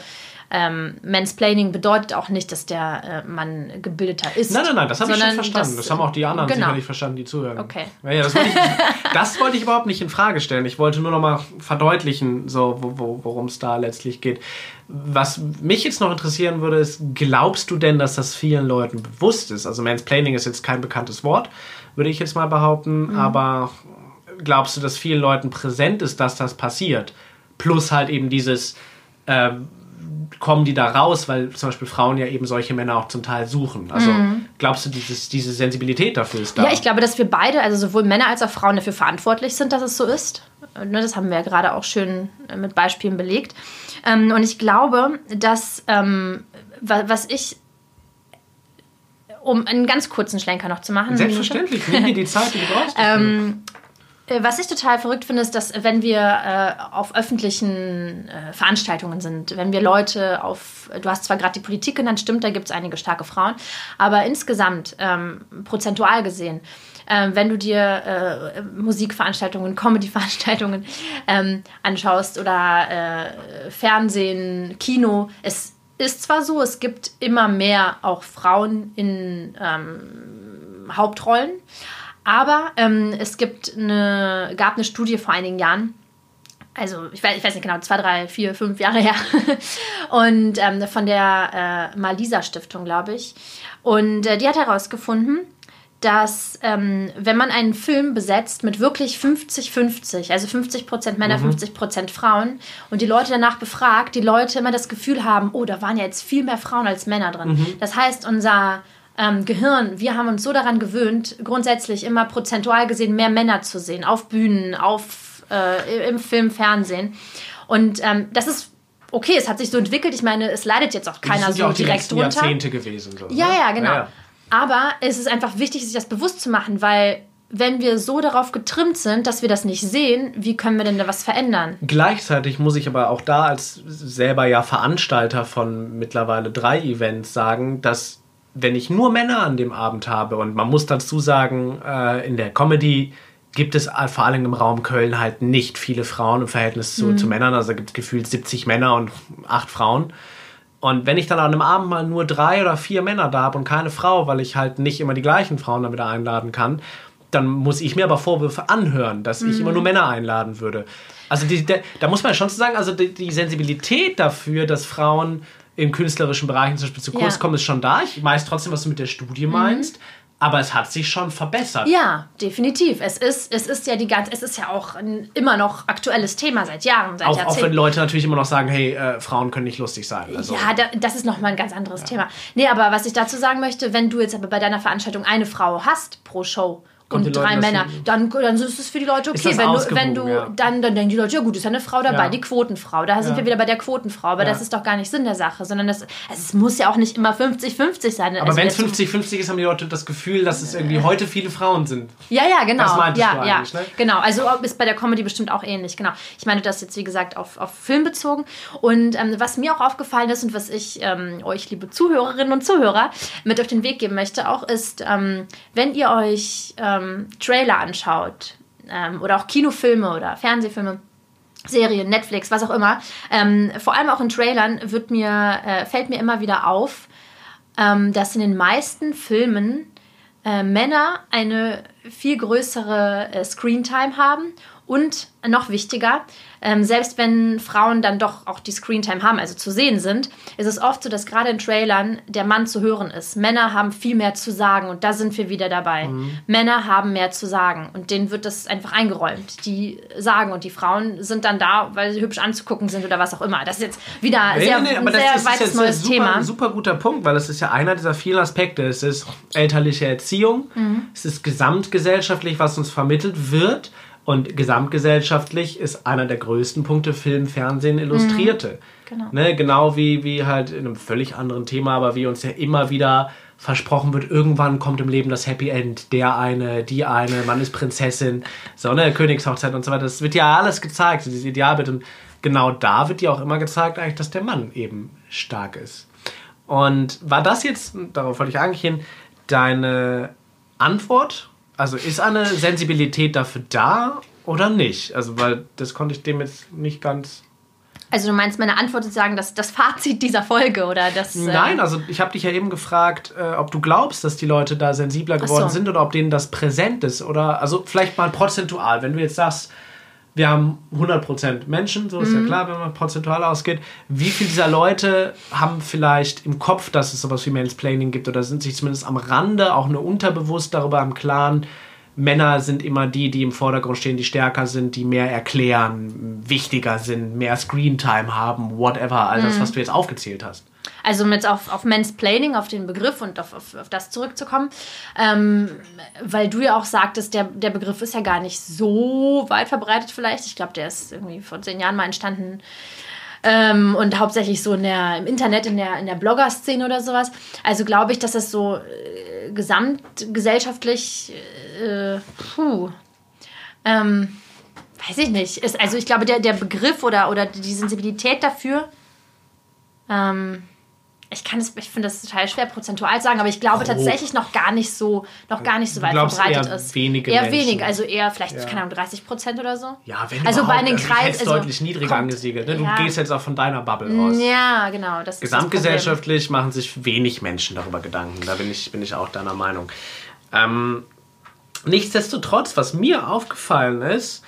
ähm, Mansplaining bedeutet auch nicht, dass der äh, Mann gebildeter ist. Nein, nein, nein, das habe ich schon verstanden. Das, haben auch die anderen genau. sicherlich verstanden, die zuhören. Okay. Ja, ja, das, wollte ich, das wollte ich überhaupt nicht in Frage stellen. Ich wollte nur noch mal verdeutlichen, so, wo, wo, worum es da letztlich geht. Was mich jetzt noch interessieren würde, ist, glaubst du denn, dass das vielen Leuten bewusst ist? Also Mansplaining ist jetzt kein bekanntes Wort, würde ich jetzt mal behaupten, Mhm. aber glaubst du, dass vielen Leuten präsent ist, dass das passiert? Plus halt eben dieses, ähm, kommen die da raus, weil zum Beispiel Frauen ja eben solche Männer auch zum Teil suchen. Also glaubst du, dieses, diese Sensibilität dafür ist da? Mhm. Ja, ich glaube, dass wir beide, also sowohl Männer als auch Frauen, dafür verantwortlich sind, dass es so ist. Ne, Das haben wir ja gerade auch schön äh, mit Beispielen belegt. Ähm, Und ich glaube, dass, ähm, wa- was ich, um einen ganz kurzen Schlenker noch zu machen. Selbstverständlich, nimm dir die Zeit, die du brauchst. Ähm, Was ich total verrückt finde, ist, dass wenn wir äh, auf öffentlichen äh, Veranstaltungen sind, wenn wir Leute auf, du hast zwar gerade die Politik genannt, stimmt, da gibt es einige starke Frauen, aber insgesamt, ähm, prozentual gesehen, ähm, wenn du dir äh, Musikveranstaltungen, Comedy-Veranstaltungen ähm, anschaust oder äh, Fernsehen, Kino, es ist zwar so, es gibt immer mehr auch Frauen in ähm, Hauptrollen, aber ähm, es gibt eine, gab eine Studie vor einigen Jahren, also ich weiß, ich weiß nicht genau, zwei, drei, vier, fünf Jahre her. Und ähm, von der äh, Malisa Stiftung, glaube ich. Und äh, die hat herausgefunden, dass ähm, wenn man einen Film besetzt mit wirklich 50-50, also 50% Männer, 50% Frauen, und die Leute danach befragt, die Leute immer das Gefühl haben, oh, da waren ja jetzt viel mehr Frauen als Männer drin. Das heißt, unser ähm, Gehirn, wir haben uns so daran gewöhnt, grundsätzlich immer prozentual gesehen mehr Männer zu sehen, auf Bühnen, auf, äh, im Film, Fernsehen. Und ähm, das ist okay, es hat sich so entwickelt. Ich meine, es leidet jetzt auch das keiner sind ja so auch die direkt drunter. Jahrzehnte gewesen. So, Ja, ne? ja, genau. Ja, Aber es ist einfach wichtig, sich das bewusst zu machen, weil wenn wir so darauf getrimmt sind, dass wir das nicht sehen, wie können wir denn da was verändern? Gleichzeitig muss ich aber auch da als selber ja Veranstalter von mittlerweile drei Events sagen, dass wenn ich nur Männer an dem Abend habe und man muss dazu sagen, äh, in der Comedy gibt es äh, vor allem im Raum Köln halt nicht viele Frauen im Verhältnis zu, zu Männern. Also gibt es gefühlt 70 Männer und acht Frauen. Und wenn ich dann an einem Abend mal nur drei oder vier Männer da habe und keine Frau, weil ich halt nicht immer die gleichen Frauen damit einladen kann, dann muss ich mir aber Vorwürfe anhören, dass ich immer nur Männer einladen würde. Also die, der, da muss man schon sagen, also die, die Sensibilität dafür, dass Frauen in künstlerischen Bereichen zum Beispiel zu kurz Ja. kommen, ist schon da. Ich weiß trotzdem, was du mit der Studie meinst, aber es hat sich schon verbessert. Ja, definitiv. Es ist, es ist ja die ganze, es ist ja auch ein immer noch aktuelles Thema seit Jahren, seit Auch, auch wenn. Leute natürlich immer noch sagen, hey, äh, Frauen können nicht lustig sein. Also, Ja, da, das ist nochmal ein ganz anderes Thema. Nee, aber was ich dazu sagen möchte, wenn du jetzt aber bei deiner Veranstaltung eine Frau hast pro Show und drei Männer, dann, dann ist es für die Leute okay. Wenn du, wenn du ja. dann, dann denken die Leute, ja gut, ist ja eine Frau dabei, ja. die Quotenfrau. Da sind wir wieder bei der Quotenfrau. Aber das ist doch gar nicht Sinn der Sache, sondern das, also es muss ja auch nicht immer 50-50 sein. Aber also wenn es 50-50 ist, haben die Leute das Gefühl, dass es irgendwie heute viele Frauen sind. Ja, ja, genau. Das meintest ja, du ja. Ne? Genau, also ist bei der Comedy bestimmt auch ähnlich. Genau. Ich meine das jetzt, wie gesagt, auf, auf Film bezogen. Und ähm, was mir auch aufgefallen ist und was ich ähm, euch, liebe Zuhörerinnen und Zuhörer, mit auf den Weg geben möchte, auch ist, ähm, wenn ihr euch ähm, Trailer anschaut ähm, oder auch Kinofilme oder Fernsehfilme, Serien, Netflix, was auch immer, ähm, vor allem auch in Trailern wird mir, äh, fällt mir immer wieder auf, ähm, dass in den meisten Filmen äh, Männer eine viel größere äh, Screentime haben und noch wichtiger, ähm, selbst wenn Frauen dann doch auch die Screentime haben, also zu sehen sind, ist es oft so, dass gerade in Trailern der Mann zu hören ist. Männer haben viel mehr zu sagen und da sind wir wieder dabei. Mhm. Männer haben mehr zu sagen und denen wird das einfach eingeräumt. Die sagen und die Frauen sind dann da, weil sie hübsch anzugucken sind oder was auch immer. Das ist jetzt wieder nee, sehr, nee, ein sehr ist, weites neues super, Thema. Ein super guter Punkt, weil es ist ja einer dieser vielen Aspekte. Es ist elterliche Erziehung, mhm. es ist gesamtgesellschaftlich, was uns vermittelt wird und gesamtgesellschaftlich ist einer der größten Punkte Film, Fernsehen, Illustrierte. Mhm, genau. Ne, genau wie, wie halt in einem völlig anderen Thema, aber wie uns ja immer wieder versprochen wird, irgendwann kommt im Leben das Happy End, der eine, die eine, man ist Prinzessin, so eine Königshochzeit und so weiter. Das wird ja alles gezeigt, dieses Idealbild. Und genau da wird ja auch immer gezeigt, eigentlich, dass der Mann eben stark ist. Und war das jetzt, darauf wollte ich eigentlich hin, deine Antwort also ist eine Sensibilität dafür da oder nicht? Also, weil das konnte ich dem jetzt nicht ganz. Also du meinst meine Antwort sozusagen das, das Fazit dieser Folge oder das... Äh Nein, also ich habe dich ja eben gefragt, äh, ob du glaubst, dass die Leute da sensibler geworden so. sind oder ob denen das präsent ist oder also vielleicht mal prozentual, wenn du jetzt sagst, wir haben 100% Menschen, so ist mhm. ja klar, wenn man prozentual ausgeht. Wie viele dieser Leute haben vielleicht im Kopf, dass es sowas wie Mansplaining gibt oder sind sich zumindest am Rande auch nur unterbewusst darüber im Klaren, Männer sind immer die, die im Vordergrund stehen, die stärker sind, die mehr erklären, wichtiger sind, mehr Screentime haben, whatever, all das, mhm. was du jetzt aufgezählt hast. Also mit auf, auf Mansplaining, auf den Begriff und auf, auf, auf das zurückzukommen, ähm, weil du ja auch sagtest, der, der Begriff ist ja gar nicht so weit verbreitet vielleicht. Ich glaube, der ist irgendwie vor zehn Jahren mal entstanden. Ähm, und hauptsächlich so in der, im Internet, in der, in der Blogger-Szene oder sowas. Also glaube ich, dass das so äh, gesamtgesellschaftlich, äh, puh, ähm, weiß ich nicht. Ist, also ich glaube, der, der Begriff oder, oder die Sensibilität dafür ähm, ich kann es, ich finde das total schwer prozentual zu sagen, aber ich glaube oh. tatsächlich noch gar nicht so, noch gar nicht so weit verbreitet eher ist. Wenige eher wenig, also eher vielleicht, ja. keine Ahnung, 30 Prozent oder so. Ja, wenn also bei den Kreisen. Also deutlich niedriger kommt, angesiedelt. Ne? Du ja. gehst jetzt auch von deiner Bubble aus. Ja, genau. Gesamtgesellschaftlich machen sich wenig Menschen darüber Gedanken. Da bin ich, bin ich auch deiner Meinung. Ähm, nichtsdestotrotz, was mir aufgefallen ist,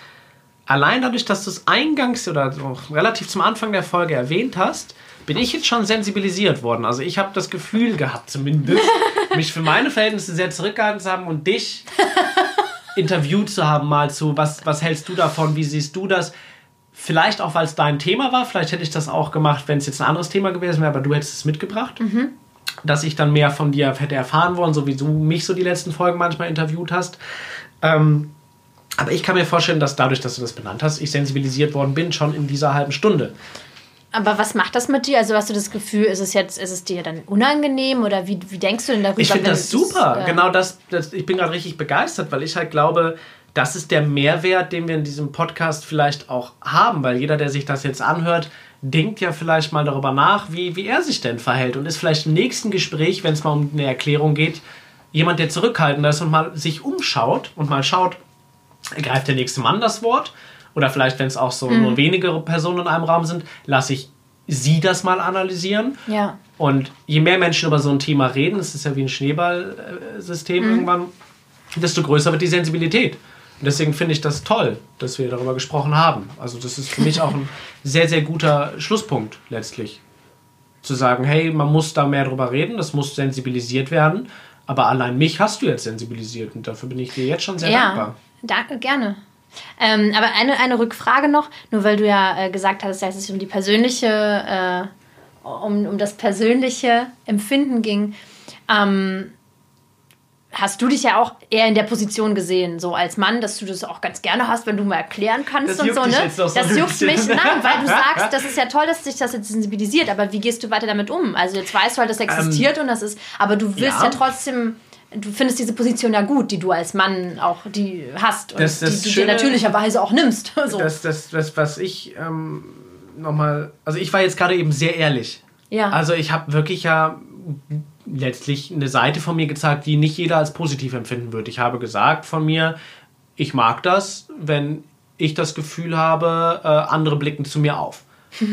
allein dadurch, dass du es eingangs oder relativ zum Anfang der Folge erwähnt hast, bin ich jetzt schon sensibilisiert worden. Also ich habe das Gefühl gehabt, zumindest, mich für meine Verhältnisse sehr zurückgehalten zu haben und dich interviewt zu haben, mal zu, was, was hältst du davon, wie siehst du das? Vielleicht auch, weil es dein Thema war, vielleicht hätte ich das auch gemacht, wenn es jetzt ein anderes Thema gewesen wäre, aber du hättest es mitgebracht. Mhm. Dass ich dann mehr von dir hätte erfahren wollen, so wie du mich so die letzten Folgen manchmal interviewt hast. Ähm, aber ich kann mir vorstellen, dass dadurch, dass du das benannt hast, ich sensibilisiert worden bin, schon in dieser halben Stunde. Aber was macht das mit dir? Also hast du das Gefühl, ist es jetzt, ist es dir dann unangenehm oder wie, wie denkst du denn darüber? Ich finde das super. Das, äh genau das, das, ich bin gerade richtig begeistert, weil ich halt glaube, das ist der Mehrwert, den wir in diesem Podcast vielleicht auch haben, weil jeder, der sich das jetzt anhört, denkt ja vielleicht mal darüber nach, wie, wie er sich denn verhält und ist vielleicht im nächsten Gespräch, wenn es mal um eine Erklärung geht, jemand, der zurückhaltend ist und mal sich umschaut und mal schaut, ergreift der nächste Mann das Wort oder vielleicht, wenn es auch so mhm. nur wenige Personen in einem Raum sind, lasse ich sie das mal analysieren. Ja. Und je mehr Menschen über so ein Thema reden, es ist ja wie ein Schneeballsystem mhm. irgendwann, desto größer wird die Sensibilität. Und deswegen finde ich das toll, dass wir darüber gesprochen haben. Also das ist für mich auch ein sehr, sehr guter Schlusspunkt letztlich. Zu sagen, hey, man muss da mehr drüber reden, das muss sensibilisiert werden. Aber allein mich hast du jetzt sensibilisiert und dafür bin ich dir jetzt schon sehr ja, dankbar. Danke, gerne. Ähm, aber eine, eine Rückfrage noch, nur weil du ja äh, gesagt hast, dass es um die persönliche, äh, um, um das persönliche Empfinden ging. Ähm, hast du dich ja auch eher in der Position gesehen, so als Mann, dass du das auch ganz gerne hast, wenn du mal erklären kannst Das und so, ne? so das juckt mich, nein, weil du sagst, das ist ja toll, dass dich das jetzt sensibilisiert, aber wie gehst du weiter damit um? Also jetzt weißt du halt, das existiert und das ist, aber du willst Ähm, ja. ja, trotzdem, du findest diese Position ja gut, die du als Mann auch die hast und Das- das die du Schöne- dir natürlicherweise auch nimmst. So. Das, das, das, was ich ähm, nochmal. Also, ich war jetzt gerade eben sehr ehrlich. ja. Also, ich habe wirklich ja letztlich eine Seite von mir gezeigt, die nicht jeder als positiv empfinden wird. Ich habe gesagt von mir, ich mag das, wenn ich das Gefühl habe, äh, andere blicken zu mir auf.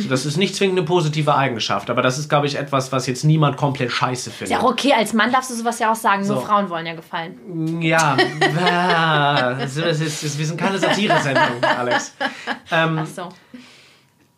Das ist nicht zwingend eine positive Eigenschaft, aber das ist, glaube ich, etwas, was jetzt niemand komplett scheiße findet. ist ja auch okay, als Mann darfst du sowas ja auch sagen, nur So. Frauen wollen ja gefallen. Ja, ah, das ist, das wir sind keine Satire-Sendung, Alex. Ähm, Ach so.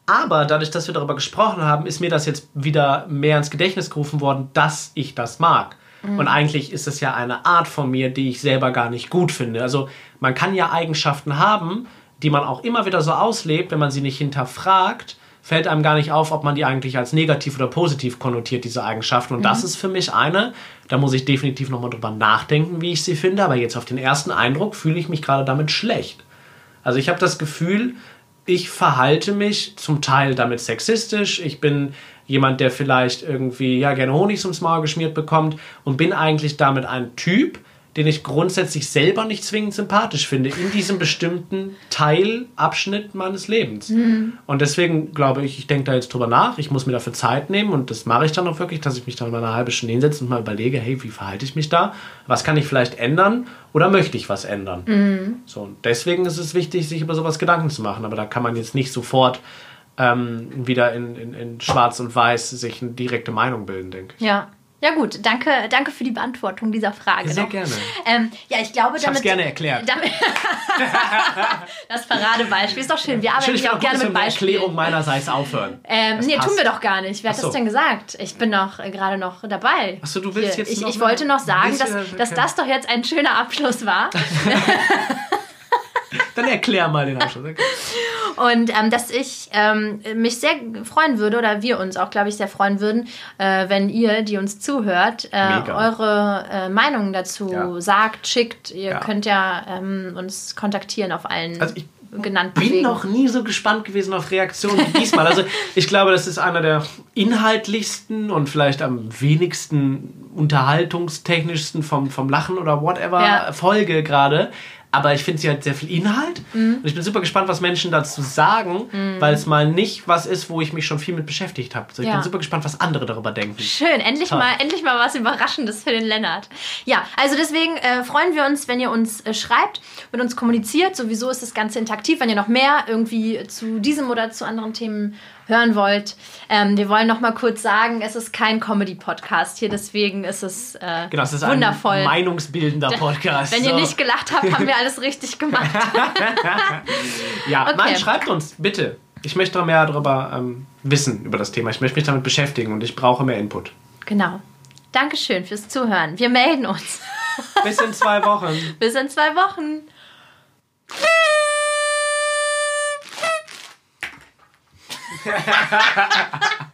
aber dadurch, dass wir darüber gesprochen haben, ist mir das jetzt wieder mehr ins Gedächtnis gerufen worden, dass ich das mag. Und eigentlich ist es ja eine Art von mir, die ich selber gar nicht gut finde. Also man kann ja Eigenschaften haben, die man auch immer wieder so auslebt, wenn man sie nicht hinterfragt, fällt einem gar nicht auf, ob man die eigentlich als negativ oder positiv konnotiert, diese Eigenschaften. Und das ist für mich eine, da muss ich definitiv nochmal drüber nachdenken, wie ich sie finde, aber jetzt auf den ersten Eindruck fühle ich mich gerade damit schlecht. Also ich habe das Gefühl, ich verhalte mich zum Teil damit sexistisch. Ich bin jemand, der vielleicht irgendwie ja gerne Honig ums Maul geschmiert bekommt und bin eigentlich damit ein Typ, den ich grundsätzlich selber nicht zwingend sympathisch finde in diesem bestimmten Teilabschnitt meines Lebens. Und deswegen glaube ich, ich denke da jetzt drüber nach. Ich muss mir dafür Zeit nehmen und das mache ich dann auch wirklich, dass ich mich dann mal eine halbe Stunde hinsetze und mal überlege, hey, wie verhalte ich mich da? Was kann ich vielleicht ändern oder möchte ich was ändern? So, und deswegen ist es wichtig, sich über sowas Gedanken zu machen. Aber da kann man jetzt nicht sofort ähm, wieder in, in, in Schwarz und Weiß sich eine direkte Meinung bilden, denke ich. Ja. Ja gut, danke, danke für die Beantwortung dieser Frage. Sehr noch. gerne. Ähm, ja, ich glaube, Ich damit, es gerne erklärt. damit das Paradebeispiel ist doch schön. Wir arbeiten ich ja auch gerne mit Beispielen. Erklärung meinerseits aufhören. Ähm, Das nee, passt. tun wir doch gar nicht. Wer hat so. das denn gesagt? Ich bin doch äh, gerade noch dabei. Achso, du willst Hier, jetzt ich, ich wollte noch sagen, dass, dass das doch jetzt ein schöner Abschluss war. Dann erklär mal den Abschluss. Okay. Und ähm, dass ich ähm, mich sehr freuen würde, oder wir uns auch, glaube ich, sehr freuen würden, äh, wenn ihr, die uns zuhört, äh, eure äh, Meinungen dazu Ja. sagt, schickt. Ihr Ja. könnt ja ähm, uns kontaktieren auf allen Also ich genannten bin Wegen. noch nie so gespannt gewesen auf Reaktionen wie diesmal. Also ich glaube, das ist einer der inhaltlichsten und vielleicht am wenigsten unterhaltungstechnischsten vom, vom Lachen oder whatever Ja. Folge gerade. Aber ich finde, sie hat sehr viel Inhalt. Mhm. Und ich bin super gespannt, was Menschen dazu sagen, weil es mal nicht was ist, wo ich mich schon viel mit beschäftigt habe. Also ich Ja. bin super gespannt, was andere darüber denken. Schön, endlich Toll. mal, endlich mal was Überraschendes für den Lennart. Ja, also deswegen äh, freuen wir uns, wenn ihr uns äh, schreibt, mit uns kommuniziert. Sowieso ist das Ganze interaktiv, wenn ihr noch mehr irgendwie zu diesem oder zu anderen Themen hören wollt. Ähm, wir wollen noch mal kurz sagen, es ist kein Comedy-Podcast hier, deswegen ist es äh, Genau, es ist wundervoll. ein meinungsbildender Podcast. wenn ihr So. nicht gelacht habt, haben wir alles richtig gemacht. Ja, Okay. nein, schreibt uns, bitte. Ich möchte mehr darüber ähm, wissen, über das Thema. Ich möchte mich damit beschäftigen und ich brauche mehr Input. genau. Dankeschön fürs Zuhören. Wir melden uns. Bis in zwei Wochen. Bis in zwei Wochen. ハハハハ!